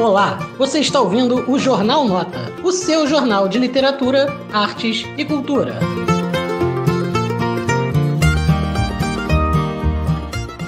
Olá, você está ouvindo o Jornal Nota, o seu jornal de literatura, artes e cultura.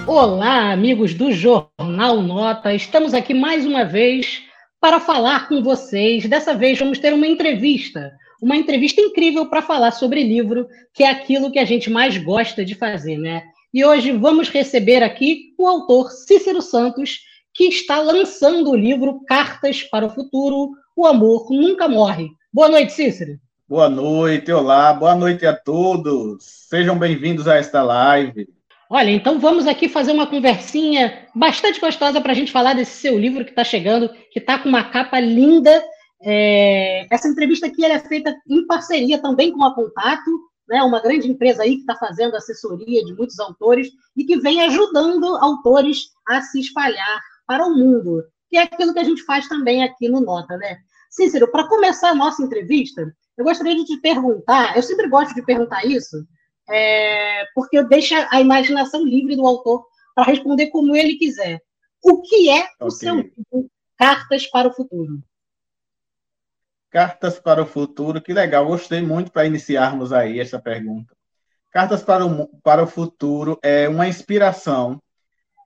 Olá, amigos do Jornal Nota, estamos aqui mais uma vez para falar com vocês. Dessa vez vamos ter uma entrevista, uma entrevista incrível para falar sobre livro, que é aquilo que a gente mais gosta de fazer, né? E hoje vamos receber aqui o autor Cícero Santos, que está lançando o livro Cartas para o Futuro, O Amor Nunca Morre. Boa noite, Cícero. Boa noite, olá, boa noite a todos. Sejam bem-vindos a esta live. Olha, então vamos aqui fazer uma conversinha bastante gostosa para a gente falar desse seu livro que está chegando, que está com uma capa linda. É... Essa entrevista aqui é feita em parceria também com a Contato, né, uma grande empresa aí que está fazendo assessoria de muitos autores e que vem ajudando autores a se espalhar para o mundo, que é aquilo que a gente faz também aqui no Nota, né? Cícero, para começar a nossa entrevista, eu gostaria de te perguntar, eu sempre gosto de perguntar isso, é, porque deixa a imaginação livre do autor para responder como ele quiser. O que é okay. o seu livro Cartas para o Futuro? Cartas para o Futuro, que legal, gostei muito para iniciarmos aí essa pergunta. Cartas para o, para o Futuro é uma inspiração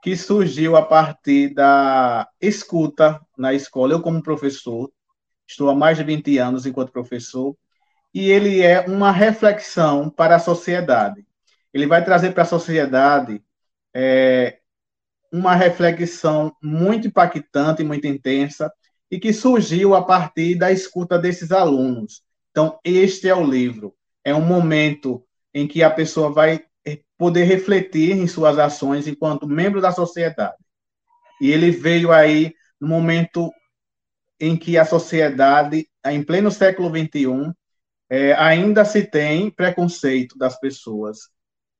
que surgiu a partir da escuta na escola. Eu, como professor, estou há mais de 20 anos enquanto professor, e ele é uma reflexão para a sociedade. Ele vai trazer para a sociedade é, uma reflexão muito impactante, muito intensa, e que surgiu a partir da escuta desses alunos. Então, este é o livro. É um momento em que a pessoa vai poder refletir em suas ações enquanto membro da sociedade. E ele veio aí no momento em que a sociedade, em pleno século XXI, é, ainda se tem preconceito das pessoas,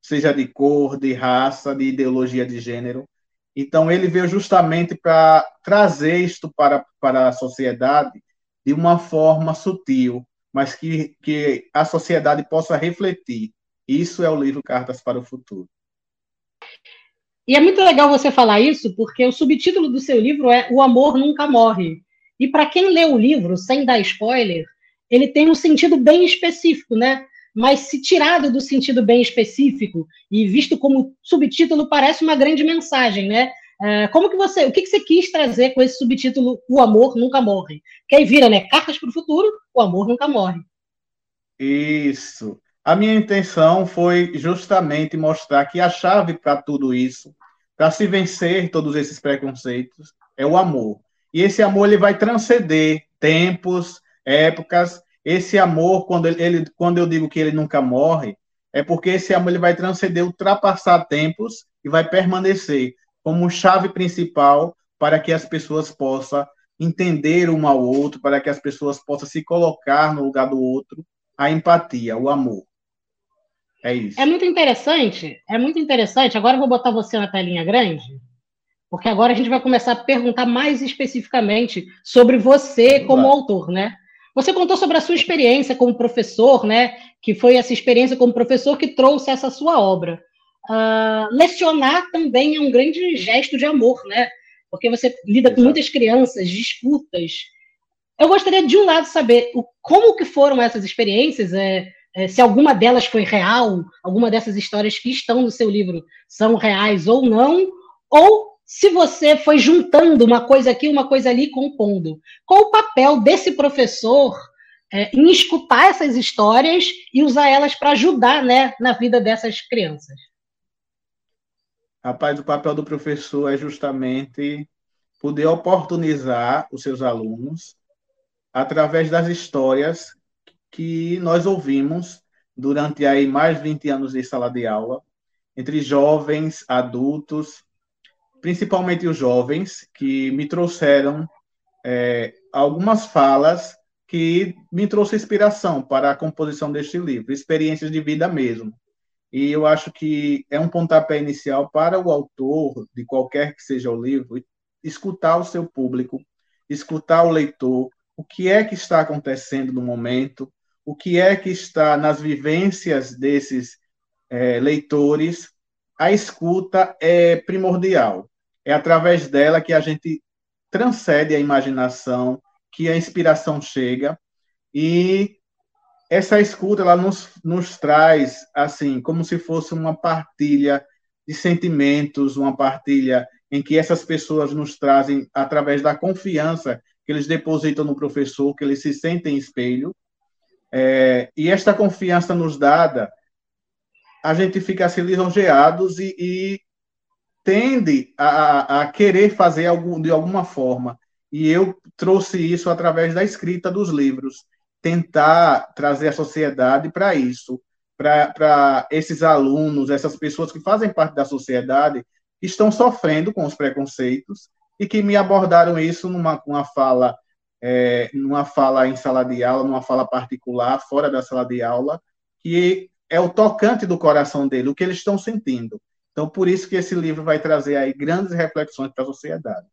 seja de cor, de raça, de ideologia de gênero. Então, ele veio justamente para trazer isto para, para a sociedade de uma forma sutil, mas que, que a sociedade possa refletir isso é o livro Cartas para o Futuro. E é muito legal você falar isso, porque o subtítulo do seu livro é O Amor Nunca Morre. E para quem lê o livro, sem dar spoiler, ele tem um sentido bem específico, né? Mas se tirado do sentido bem específico e visto como subtítulo, parece uma grande mensagem, né? Uh, como que você, o que, que você quis trazer com esse subtítulo O Amor Nunca Morre? Que aí vira, né? Cartas para o Futuro, O Amor Nunca Morre. Isso. A minha intenção foi justamente mostrar que a chave para tudo isso, para se vencer todos esses preconceitos, é o amor. E esse amor ele vai transcender tempos, épocas. Esse amor, quando, ele, ele, quando eu digo que ele nunca morre, é porque esse amor ele vai transcender, ultrapassar tempos e vai permanecer como chave principal para que as pessoas possam entender um ao outro, para que as pessoas possam se colocar no lugar do outro, a empatia, o amor. É isso. É muito interessante, é muito interessante. Agora eu vou botar você na telinha grande, porque agora a gente vai começar a perguntar mais especificamente sobre você como autor, né? Você contou sobre a sua experiência como professor, né? Que foi essa experiência como professor que trouxe essa sua obra. Uh, lecionar também é um grande gesto de amor, né? Porque você lida Exato. com muitas crianças, disputas. Eu gostaria de um lado saber o, como que foram essas experiências. É, é, se alguma delas foi real, alguma dessas histórias que estão no seu livro são reais ou não, ou se você foi juntando uma coisa aqui, uma coisa ali, compondo. Qual o papel desse professor é, em escutar essas histórias e usar elas para ajudar né, na vida dessas crianças? Rapaz, o papel do professor é justamente poder oportunizar os seus alunos através das histórias que nós ouvimos durante aí mais de 20 anos de sala de aula, entre jovens, adultos, principalmente os jovens, que me trouxeram é, algumas falas que me trouxe inspiração para a composição deste livro, experiências de vida mesmo. E eu acho que é um pontapé inicial para o autor, de qualquer que seja o livro, escutar o seu público, escutar o leitor, o que é que está acontecendo no momento, o que é que está nas vivências desses é, leitores, a escuta é primordial. É através dela que a gente transcende a imaginação, que a inspiração chega e essa escuta ela nos, nos traz assim como se fosse uma partilha de sentimentos, uma partilha em que essas pessoas nos trazem através da confiança que eles depositam no professor, que eles se sentem espelho. É, e esta confiança nos dada, a gente fica assim lisonjeados e, e tende a, a, querer fazer algo, de alguma forma. E eu trouxe isso através da escrita dos livros, tentar trazer a sociedade para isso, para esses alunos, essas pessoas que fazem parte da sociedade, que estão sofrendo com os preconceitos e que me abordaram isso numa uma fala, é, numa fala em sala de aula, numa fala particular, fora da sala de aula, que é o tocante do coração dele, o que eles estão sentindo. Então, por isso que esse livro vai trazer aí grandes reflexões para a sociedade.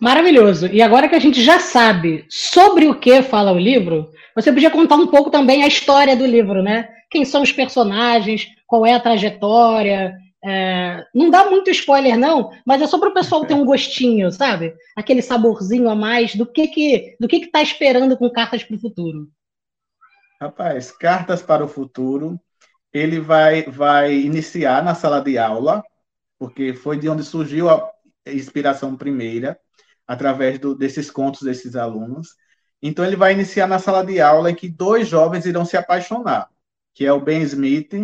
Maravilhoso. E agora que a gente já sabe sobre o que fala o livro, você podia contar um pouco também a história do livro, né? Quem são os personagens, qual é a trajetória. É... Não dá muito spoiler, não, mas é só para o pessoal ter um gostinho, sabe? Aquele saborzinho a mais do que que do que está esperando com Cartas para o Futuro. Rapaz, Cartas para o Futuro, ele vai, vai iniciar na sala de aula, porque foi de onde surgiu a inspiração primeira através do, desses contos desses alunos. Então, ele vai iniciar na sala de aula em que dois jovens irão se apaixonar, que é o Ben Smith.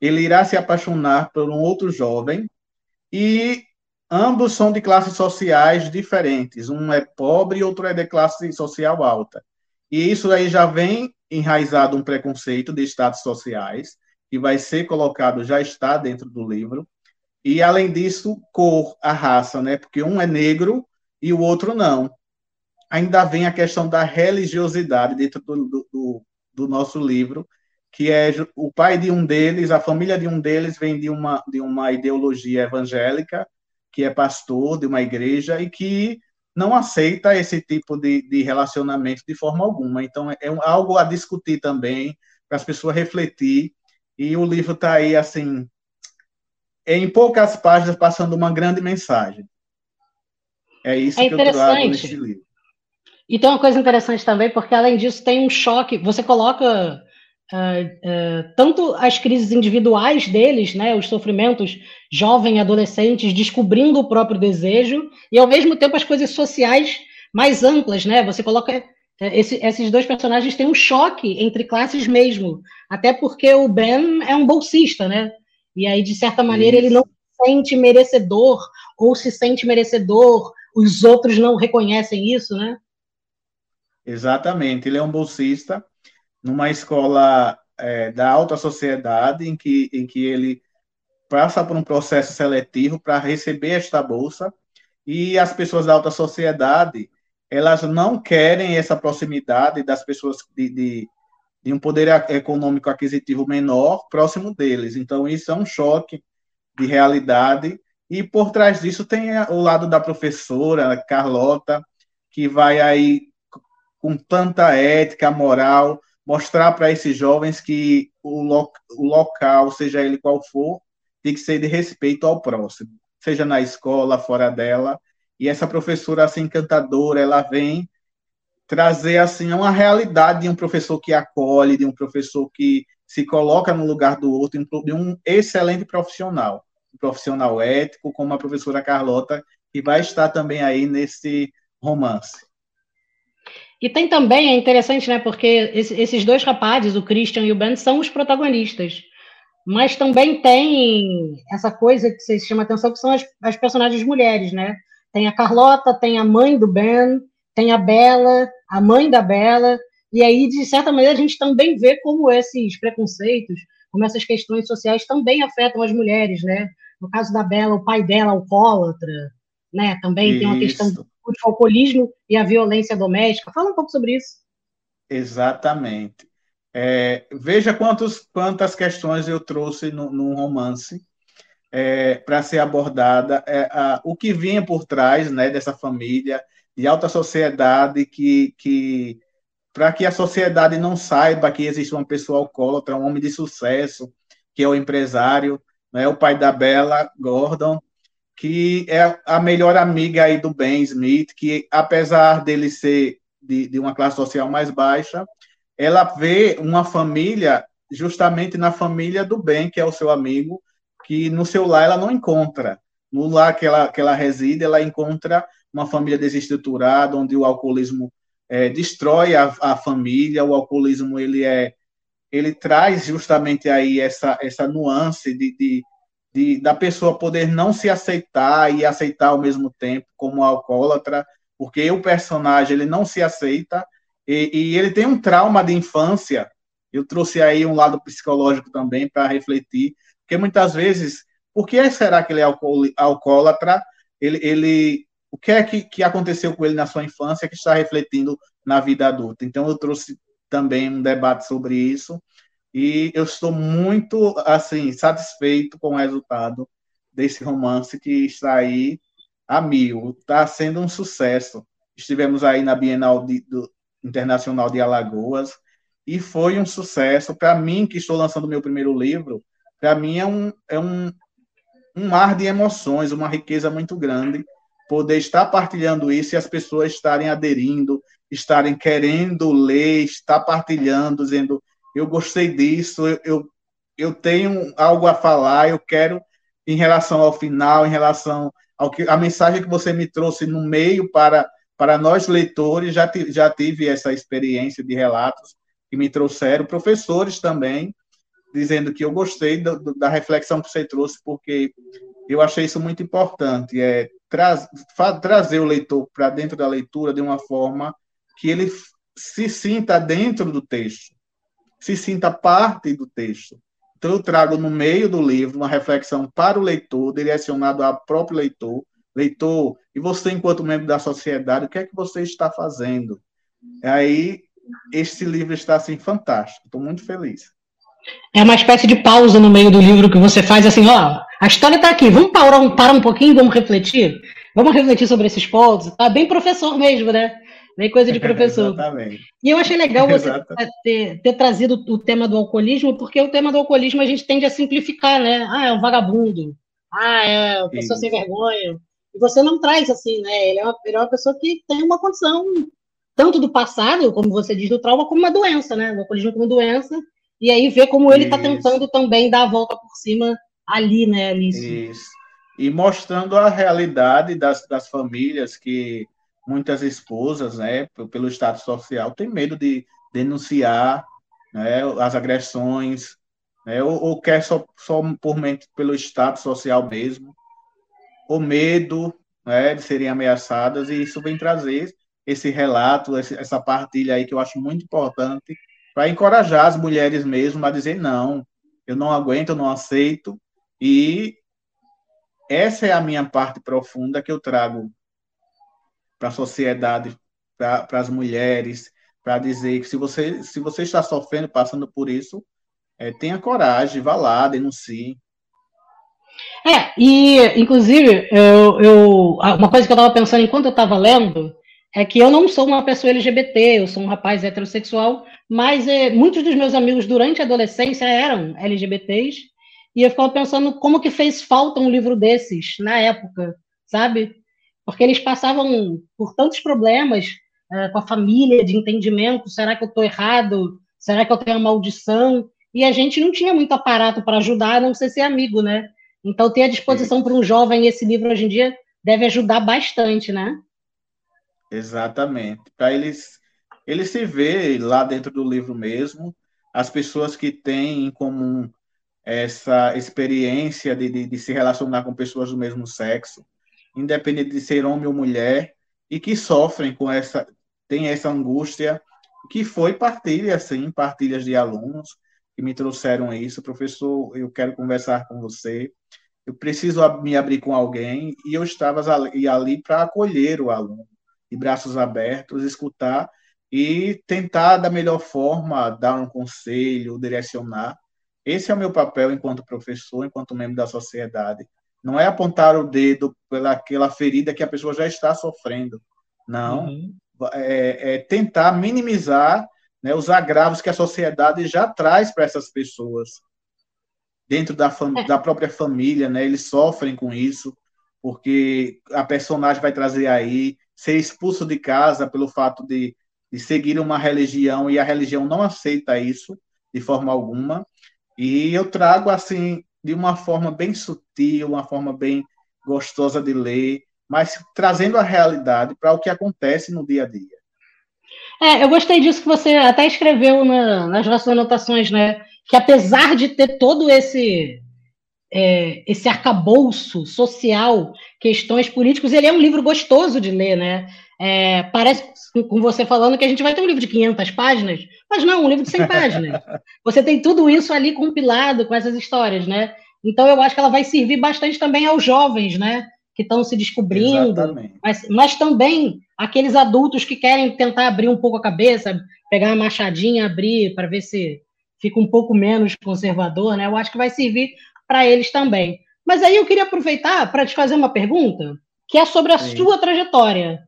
Ele irá se apaixonar por um outro jovem e ambos são de classes sociais diferentes. Um é pobre e outro é de classe social alta. E isso aí já vem enraizado um preconceito de estados sociais, que vai ser colocado, já está dentro do livro. E, além disso, cor, a raça, né? Porque um é negro e o outro não. Ainda vem a questão da religiosidade dentro do, do, do nosso livro, que é o pai de um deles, a família de um deles vem de uma, de uma ideologia evangélica, que é pastor de uma igreja e que não aceita esse tipo de, de relacionamento de forma alguma. Então, é algo a discutir também, para as pessoas refletir. E o livro está aí, assim, em poucas páginas, passando uma grande mensagem. É isso é que eu trago nesse livro. E tem uma coisa interessante também, porque além disso tem um choque. Você coloca uh, tanto as crises individuais deles, né, os sofrimentos jovens, adolescentes, descobrindo o próprio desejo, e ao mesmo tempo as coisas sociais mais amplas, né? Você coloca é, esse, esses dois personagens têm um choque entre classes mesmo, até porque o Ben é um bolsista, né? E aí de certa maneira Isso. ele não se sente merecedor ou se sente merecedor os outros não reconhecem isso, né? Exatamente. Ele é um bolsista numa escola é, da alta sociedade, em que, em que ele passa por um processo seletivo para receber esta bolsa, e as pessoas da alta sociedade, elas não querem essa proximidade das pessoas de, de, de um poder econômico aquisitivo menor próximo deles. Então, isso é um choque de realidade e por trás disso tem o lado da professora, Carlota, que vai aí com tanta ética, moral, mostrar para esses jovens que o, lo o local, seja ele qual for, tem que ser de respeito ao próximo, seja na escola, fora dela. E essa professora assim encantadora, ela vem trazer assim uma realidade de um professor que acolhe, de um professor que se coloca no lugar do outro, de um excelente profissional profissional ético, como a professora Carlota, que vai estar também aí nesse romance. E tem também, é interessante, né, porque esses dois rapazes, o Christian e o Ben, são os protagonistas. Mas também tem essa coisa que vocês chamam atenção, que são as, as personagens mulheres, né? Tem a Carlota, tem a mãe do Ben, tem a Bela, a mãe da Bela, e aí, de certa maneira, a gente também vê como esses preconceitos, como essas questões sociais também afetam as mulheres, né? No caso da Bela, o pai dela alcoólatra, né? Também isso. tem uma questão do alcoolismo e a violência doméstica. Fala um pouco sobre isso. Exatamente. É, veja quantos, quantas questões eu trouxe no, no romance é, para ser abordada. É, a, o que vinha por trás né, dessa família de alta sociedade que, que para que a sociedade não saiba que existe uma pessoa alcoólatra, um homem de sucesso, que é o empresário, né, o pai da Bela, Gordon, que é a melhor amiga aí do Ben Smith, que apesar dele ser de, de uma classe social mais baixa, ela vê uma família justamente na família do Ben, que é o seu amigo, que no seu lar ela não encontra. No lar que ela, que ela reside, ela encontra uma família desestruturada, onde o alcoolismo é, destrói a, a família, o alcoolismo ele é ele traz justamente aí essa, essa nuance de, de, de, da pessoa poder não se aceitar e aceitar ao mesmo tempo como alcoólatra, porque o personagem ele não se aceita e, e ele tem um trauma de infância. Eu trouxe aí um lado psicológico também para refletir, porque muitas vezes, por que será que ele é alcoólatra? Ele, ele, o que é que, que aconteceu com ele na sua infância que está refletindo na vida adulta? Então, eu trouxe também um debate sobre isso e eu estou muito assim satisfeito com o resultado desse romance que está aí a mil. Está sendo um sucesso. Estivemos aí na Bienal de, do, Internacional de Alagoas e foi um sucesso. Para mim, que estou lançando meu primeiro livro, para mim é um, é um, um mar de emoções, uma riqueza muito grande poder estar partilhando isso e as pessoas estarem aderindo, estarem querendo ler, estar partilhando, dizendo eu gostei disso, eu, eu, eu tenho algo a falar, eu quero em relação ao final, em relação ao que a mensagem que você me trouxe no meio para para nós leitores já já tive essa experiência de relatos que me trouxeram professores também dizendo que eu gostei do, do, da reflexão que você trouxe, porque eu achei isso muito importante, é tra trazer o leitor para dentro da leitura de uma forma que ele se sinta dentro do texto, se sinta parte do texto. Então, eu trago no meio do livro uma reflexão para o leitor, direcionado ao próprio leitor. Leitor, e você, enquanto membro da sociedade, o que é que você está fazendo? Aí, este livro está, assim, fantástico. Estou muito feliz. É uma espécie de pausa no meio do livro que você faz assim, ó, a história está aqui, vamos parar um, parar um pouquinho, vamos refletir? Vamos refletir sobre esses pontos? Tá bem professor mesmo, né? Bem coisa de professor. Exatamente. E eu achei legal você ter, ter, trazido o tema do alcoolismo, porque o tema do alcoolismo a gente tende a simplificar, né? Ah, é um vagabundo. Ah, é uma pessoa Isso. sem vergonha. E você não traz assim, né? Ele é, uma, ele é uma pessoa que tem uma condição tanto do passado, como você diz, do trauma, como uma doença, né? O alcoolismo como doença e aí ver como ele está tentando também dar a volta por cima ali, né, Alice? Isso. E mostrando a realidade das, das famílias que muitas esposas, né, pelo status social, têm medo de denunciar né, as agressões, né, ou, ou quer só, só por, pelo status social mesmo, o medo né, de serem ameaçadas, e isso vem trazer esse relato, essa partilha aí que eu acho muito importante para encorajar as mulheres mesmo a dizer não, eu não aguento, eu não aceito. E essa é a minha parte profunda que eu trago para a sociedade, para as mulheres, para dizer que se você, se você está sofrendo, passando por isso, é, tenha coragem, vá lá, denuncie. É, e inclusive, eu, eu, uma coisa que eu estava pensando enquanto eu estava lendo é que eu não sou uma pessoa LGBT, eu sou um rapaz heterossexual, mas é, muitos dos meus amigos durante a adolescência eram LGBTs, e eu ficava pensando como que fez falta um livro desses na época, sabe? Porque eles passavam por tantos problemas é, com a família, de entendimento, será que eu estou errado? Será que eu tenho uma maldição? E a gente não tinha muito aparato para ajudar, a não ser ser amigo, né? Então, ter à disposição para um jovem esse livro hoje em dia deve ajudar bastante, né? Exatamente. Para eles, ele se vê lá dentro do livro mesmo, as pessoas que têm em comum essa experiência de, de, de, se relacionar com pessoas do mesmo sexo, independente de ser homem ou mulher, e que sofrem com essa, tem essa angústia, que foi partilha, sim, partilhas de alunos que me trouxeram isso. Professor, eu quero conversar com você, eu preciso me abrir com alguém, e eu estava ali, ali para acolher o aluno de braços abertos, escutar e tentar, da melhor forma, dar um conselho, direcionar. Esse é o meu papel enquanto professor, enquanto membro da sociedade. Não é apontar o dedo pelaquela ferida que a pessoa já está sofrendo. Não. Uhum. É, é, tentar minimizar né, os agravos que a sociedade já traz para essas pessoas. Dentro da, é. da própria família, né, eles sofrem com isso. porque a personagem vai trazer aí ser expulso de casa pelo fato de, de seguir uma religião e a religião não aceita isso de forma alguma. E eu trago assim de uma forma bem sutil, uma forma bem gostosa de ler, mas trazendo a realidade para o que acontece no dia a dia. É, eu gostei disso que você até escreveu na, nas nossas anotações, né? Que apesar de ter todo esse é, esse arcabouço social, questões políticas, ele é um livro gostoso de ler, né? É, parece com você falando que a gente vai ter um livro de 500 páginas, mas não, um livro de 100 páginas. Você tem tudo isso ali compilado com essas histórias, né? Então eu acho que ela vai servir bastante também aos jovens, né? Que estão se descobrindo, mas, mas também aqueles adultos que querem tentar abrir um pouco a cabeça, pegar uma machadinha, abrir para ver se fica um pouco menos conservador, né? Eu acho que vai servir para eles também. Mas aí eu queria aproveitar para te fazer uma pergunta, que é sobre a Sim. sua trajetória.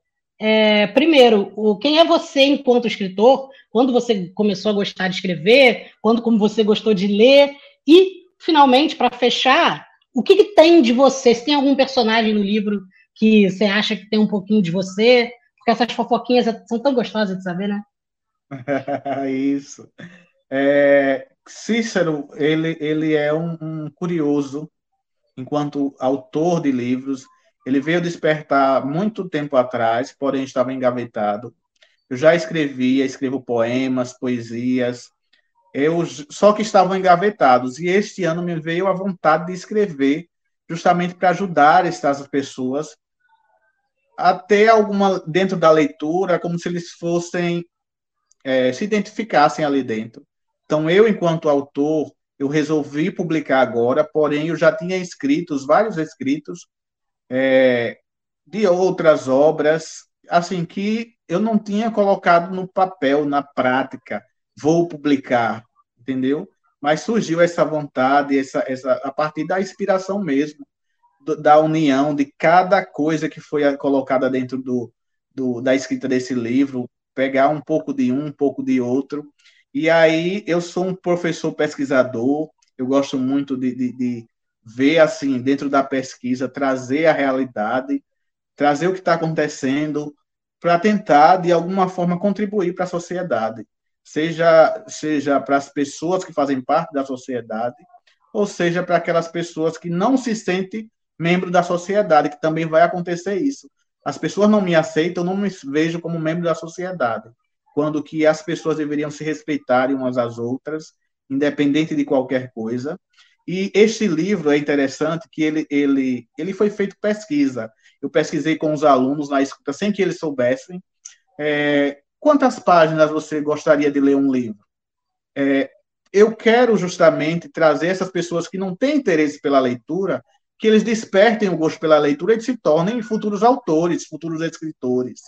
É, primeiro, o, quem é você enquanto escritor? Quando você começou a gostar de escrever? Quando como você gostou de ler? E, finalmente, para fechar, o que, que, tem de você? Se tem algum personagem no livro que você acha que tem um pouquinho de você? Porque essas fofoquinhas são tão gostosas de saber, né? Isso. É, Cícero, ele, ele é um, um, curioso, enquanto autor de livros. Ele veio despertar muito tempo atrás, porém estava engavetado. Eu já escrevia, escrevo poemas, poesias, eu só que estavam engavetados. E este ano me veio a vontade de escrever, justamente para ajudar essas pessoas a ter alguma dentro da leitura, como se eles fossem é, se identificassem ali dentro. Então, eu, enquanto autor, eu resolvi publicar agora, porém, eu já tinha escritos, vários escritos, é, de outras obras, assim, que eu não tinha colocado no papel, na prática, vou publicar, entendeu? Mas surgiu essa vontade, essa, essa, a partir da inspiração mesmo, do, da união de cada coisa que foi colocada dentro do, do, da escrita desse livro, pegar um pouco de um, um pouco de outro, e aí eu sou um professor pesquisador, eu gosto muito de, de, de ver assim dentro da pesquisa, trazer a realidade, trazer o que está acontecendo, para tentar de alguma forma contribuir para a sociedade, seja seja para as pessoas que fazem parte da sociedade, ou seja para aquelas pessoas que não se sentem membro da sociedade, que também vai acontecer isso. As pessoas não me aceitam, não me vejo como membro da sociedade quando que as pessoas deveriam se respeitarem umas às outras, independente de qualquer coisa. E este livro é interessante que ele, ele, ele foi feito pesquisa. Eu pesquisei com os alunos na escuta sem que eles soubessem. É, quantas páginas você gostaria de ler um livro? É, eu quero justamente trazer essas pessoas que não têm interesse pela leitura, que eles despertem o gosto pela leitura e se tornem futuros autores, futuros escritores.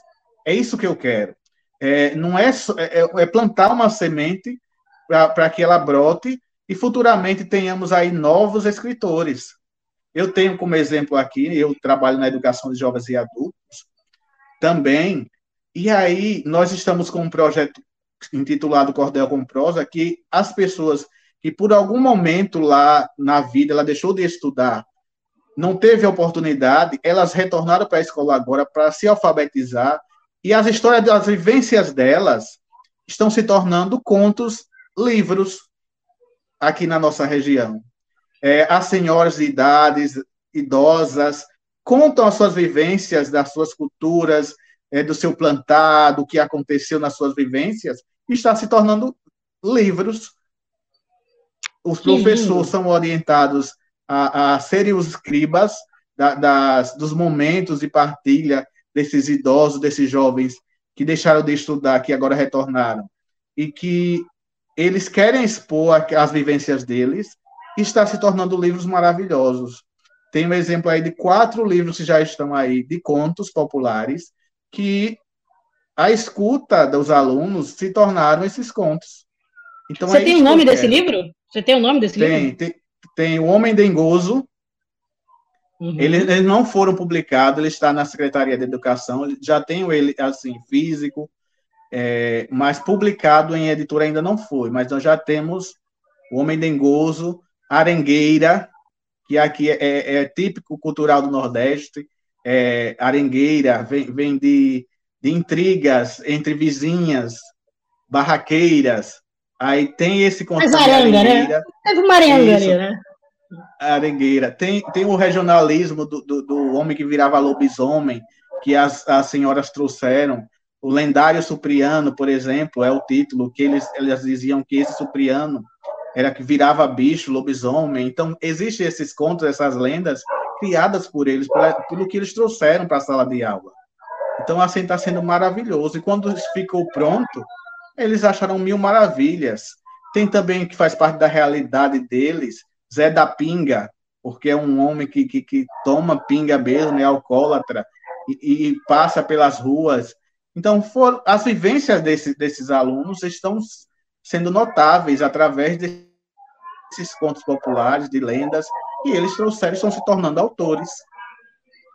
É isso que eu quero. É, não é, é, é, plantar uma semente para que ela brote e futuramente tenhamos aí novos escritores. Eu tenho como exemplo aqui, eu trabalho na educação de jovens e adultos também, e aí nós estamos com um projeto intitulado Cordel com Prosa, que as pessoas que por algum momento lá na vida ela deixou de estudar, não teve oportunidade, elas retornaram para a escola agora para se alfabetizar e as histórias das vivências delas estão se tornando contos, livros, aqui na nossa região. É, as senhoras de idades, idosas, contam as suas vivências, das suas culturas, é, do seu plantado, o que aconteceu nas suas vivências, e está se tornando livros. Os professores são orientados a, a serem os escribas da, das, dos momentos de partilha desses idosos, desses jovens que deixaram de estudar, que agora retornaram, e que eles querem expor as vivências deles, e está se tornando livros maravilhosos. Tem um exemplo aí de quatro livros que já estão aí, de contos populares, que a escuta dos alunos se tornaram esses contos. Então, Você é tem o nome desse livro? Você tem o nome desse tem, livro? Tem, tem O Homem Dengoso, Uhum. Eles, eles, não foram publicados, ele está na Secretaria de Educação, já tenho ele assim físico, é, mas publicado em editora ainda não foi. Mas nós já temos o Homem Dengoso, Arengueira, que aqui é, é, é típico cultural do Nordeste, é, arengueira, vem, vem de, de intrigas entre vizinhas, barraqueiras, aí tem esse contato Mas aranga, né? Teve uma arenga ali, né? Arengueira. Tem, tem o regionalismo do, do, do homem que virava lobisomem, que as, as senhoras trouxeram. O lendário Supriano, por exemplo, é o título que eles, eles diziam que esse Supriano era que virava bicho, lobisomem. Então, existem esses contos, essas lendas criadas por eles, pelo que eles trouxeram para a sala de aula. Então, assim, está sendo maravilhoso. E quando ficou pronto, eles acharam mil maravilhas. Tem também que faz parte da realidade deles, Zé da Pinga, porque é um homem que, que, que toma pinga mesmo, é alcoólatra, e, e, passa pelas ruas. Então, for, as vivências desse, desses alunos estão sendo notáveis através desses contos populares, de lendas, e eles trouxeram, estão se tornando autores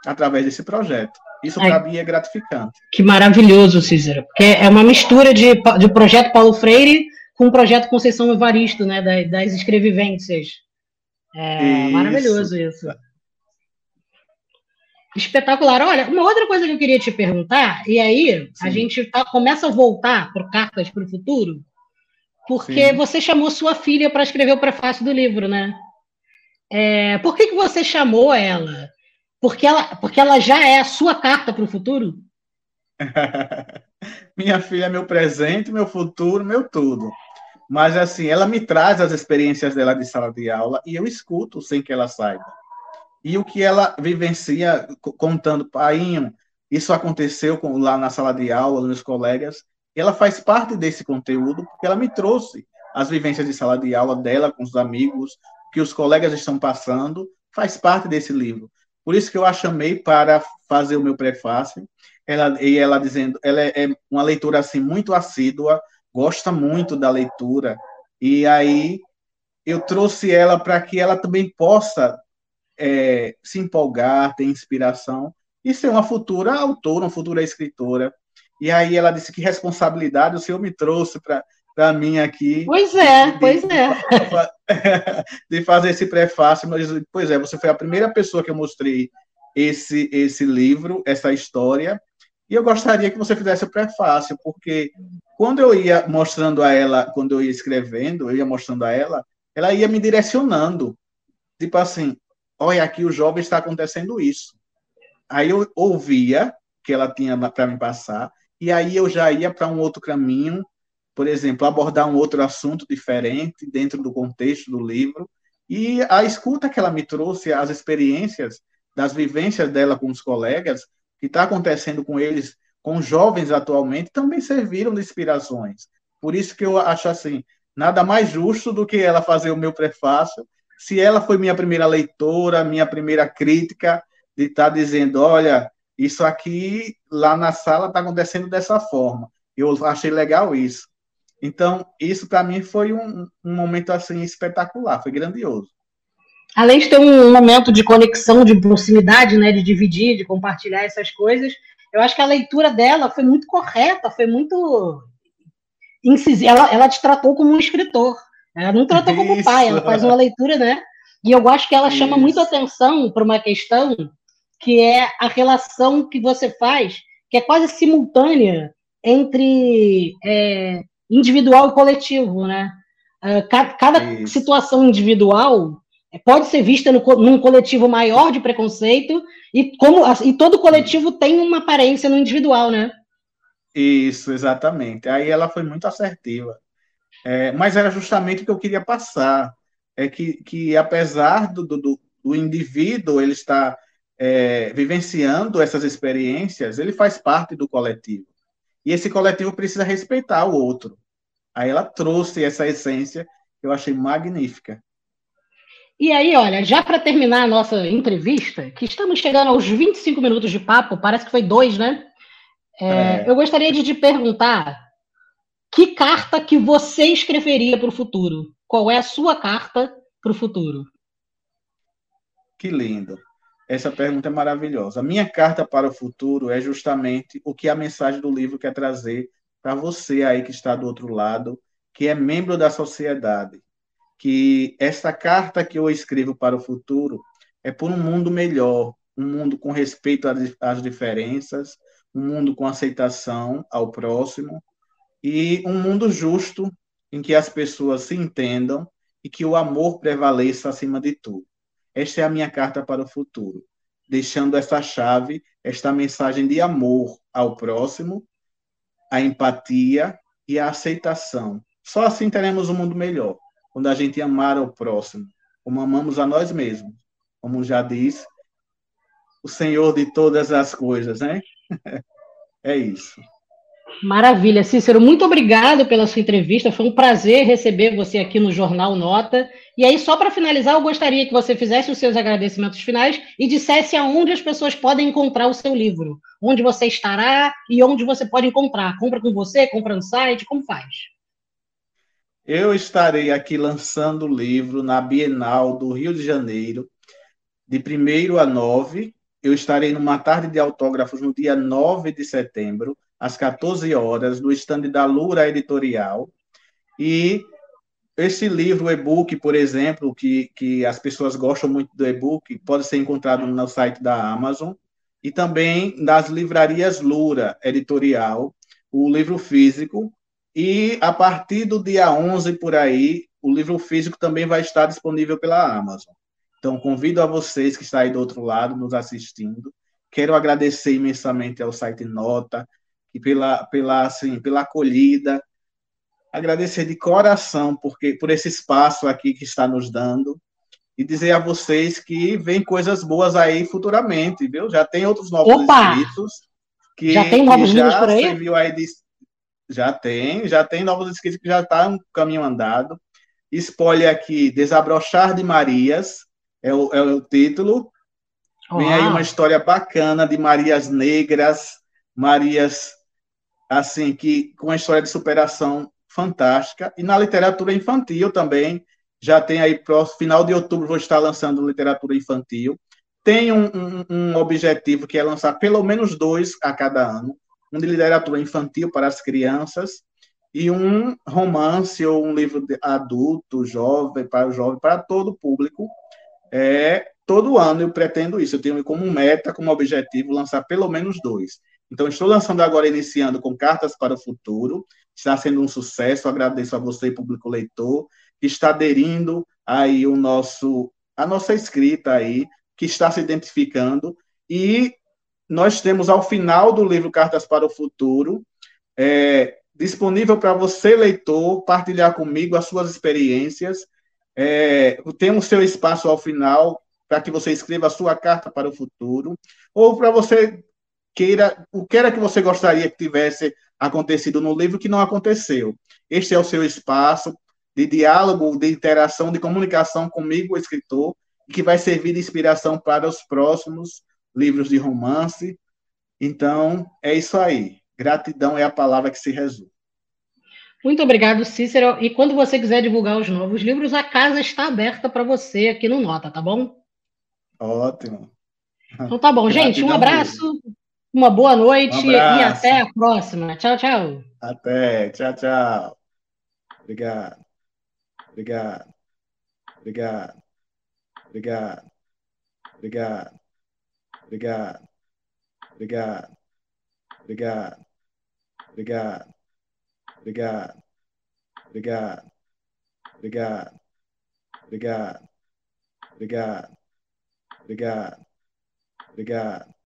através desse projeto. Isso para mim é gratificante. Que maravilhoso, Cícero, porque é uma mistura de, de projeto Paulo Freire com o projeto Conceição Evaristo, né, das, das escrevivências. É isso. maravilhoso isso. Espetacular. Olha, uma outra coisa que eu queria te perguntar, e aí Sim. a gente tá, começa a voltar para Cartas para o Futuro, porque Sim. você chamou sua filha para escrever o prefácio do livro, né? É, por que, que você chamou ela? Porque ela, porque ela já é a sua carta para o futuro? Minha filha é meu presente, meu futuro, meu tudo. Mas, assim, ela me traz as experiências dela de sala de aula e eu escuto sem que ela saiba. E o que ela vivencia contando, painho, isso aconteceu com, lá na sala de aula, nos colegas, ela faz parte desse conteúdo porque ela me trouxe as vivências de sala de aula dela com os amigos, que os colegas estão passando, faz parte desse livro. Por isso que eu a chamei para fazer o meu prefácio. Ela, e ela dizendo, ela é, é uma leitura assim muito assídua, gosta muito da leitura, e aí eu trouxe ela para que ela também possa é, se empolgar, ter inspiração e ser uma futura autora, uma futura escritora. E aí ela disse que responsabilidade o senhor me trouxe para mim aqui. Pois é, de, pois é. De fazer esse prefácio, mas pois é, você foi a primeira pessoa que eu mostrei esse esse livro, essa história, e eu gostaria que você fizesse o prefácio, porque quando eu ia mostrando a ela, quando eu ia escrevendo, eu ia mostrando a ela, ela ia me direcionando. Tipo assim, olha, aqui o jovem está acontecendo isso. Aí eu ouvia que ela tinha para me passar, e aí eu já ia para um outro caminho, por exemplo, abordar um outro assunto diferente dentro do contexto do livro. E a escuta que ela me trouxe, as experiências das vivências dela com os colegas, que está acontecendo com eles, com jovens atualmente, também serviram de inspirações. Por isso que eu acho assim, nada mais justo do que ela fazer o meu prefácio. Se ela foi minha primeira leitora, minha primeira crítica, de estar tá dizendo, olha, isso aqui lá na sala está acontecendo dessa forma. Eu achei legal isso. Então, isso para mim foi um, um momento assim espetacular, foi grandioso além de ter um momento de conexão, de proximidade, né, de dividir, de compartilhar essas coisas, eu acho que a leitura dela foi muito correta, foi muito incisiva. Ela, ela te tratou como um escritor, ela não Isso. como pai, ela faz uma leitura, né? E eu acho que ela chama Isso. muito atenção para uma questão que é a relação que você faz, que é quase simultânea entre é, individual e coletivo, né? Uh, cada, cada situação individual pode ser vista no, num coletivo maior de preconceito e como e todo coletivo tem uma aparência no individual, né? Isso, exatamente. Aí ela foi muito assertiva. É, mas era justamente o que eu queria passar, é que, que apesar do, do, do indivíduo ele estar é, vivenciando essas experiências, ele faz parte do coletivo. E esse coletivo precisa respeitar o outro. Aí ela trouxe essa essência que eu achei magnífica. E aí, olha, já para terminar a nossa entrevista, que estamos chegando aos 25 minutos de papo, parece que foi dois, né? É, é. Eu gostaria de te perguntar que carta que você escreveria para o futuro? Qual é a sua carta para o futuro? Que lindo. Essa pergunta é maravilhosa. A minha carta para o futuro é justamente o que a mensagem do livro quer trazer para você aí que está do outro lado, que é membro da sociedade que essa carta que eu escrevo para o futuro é por um mundo melhor, um mundo com respeito às diferenças, um mundo com aceitação ao próximo e um mundo justo em que as pessoas se entendam e que o amor prevaleça acima de tudo. Esta é a minha carta para o futuro, deixando essa chave, esta mensagem de amor ao próximo, a empatia e a aceitação. Só assim teremos um mundo melhor, quando a gente amar ao próximo, como amamos a nós mesmos. Como já diz o Senhor de todas as coisas, né? é isso. Maravilha, Cícero, muito obrigado pela sua entrevista. Foi um prazer receber você aqui no Jornal Nota. E aí, só para finalizar, eu gostaria que você fizesse os seus agradecimentos finais e dissesse aonde as pessoas podem encontrar o seu livro, onde você estará e onde você pode encontrar. Compra com você, compra no site, como faz? Eu estarei aqui lançando o livro na Bienal do Rio de Janeiro, de 1 a 9. Eu estarei numa tarde de autógrafos no dia 9 de setembro às 14 horas, no stand da Lura Editorial. E esse livro, e-book, por exemplo, que, que as pessoas gostam muito do e-book, pode ser encontrado no site da Amazon e também nas livrarias Lura Editorial, o livro físico. E a partir do dia 11 por aí, o livro físico também vai estar disponível pela Amazon. Então, convido a vocês que estão aí do outro lado, nos assistindo. Quero agradecer imensamente ao site Nota, e pela, pela, assim, pela acolhida. Agradecer de coração porque, por esse espaço aqui que está nos dando e dizer a vocês que vem coisas boas aí futuramente, viu? Já tem outros novos Opa! inscritos que já tem novos livros por aí? aí de, já tem, já tem novos inscritos que já está um caminho andado. Spoiler aqui, Desabrochar de Marias é o, é o título. Vem aí uma história bacana de Marias negras, Marias assim, que com uma história de superação fantástica. E na literatura infantil também, já tem aí, para final de outubro, vou estar lançando literatura infantil. Tem um, um, um, objetivo que é lançar pelo menos dois a cada ano, um de literatura infantil para as crianças e um romance ou um livro adulto, jovem, para o jovem, para todo o público. É, todo ano eu pretendo isso, eu tenho como meta, como objetivo, lançar pelo menos dois. Então, estou lançando agora, iniciando com Cartas para o Futuro. Está sendo um sucesso. Agradeço a você, público leitor, que está aderindo aí o nosso, a nossa escrita aí, que está se identificando. E nós temos, ao final do livro Cartas para o Futuro, é, disponível para você, leitor, partilhar comigo as suas experiências. É, tem o seu espaço ao final para que você escreva a sua carta para o futuro, ou para você queira, o que era que você gostaria que tivesse acontecido no livro que não aconteceu. Este é o seu espaço de diálogo, de interação, de comunicação comigo, o escritor, que vai servir de inspiração para os próximos livros de romance. Então, é isso aí. Gratidão é a palavra que se resume. Muito obrigado, Cícero. E quando você quiser divulgar os novos livros, a casa está aberta para você aqui no Nota, tá bom? Ótimo. Então tá bom, gente. Um abraço. Uma boa noite um e até a próxima. Tchau, tchau. Até. Tchau, tchau. Obrigado. Obrigado. Obrigado. Obrigado. Obrigado. Obrigado. Obrigado. Obrigado. Obrigado. Obrigado. Obrigado. Obrigado. Obrigado. Obrigado. Obrigado. Obrigado.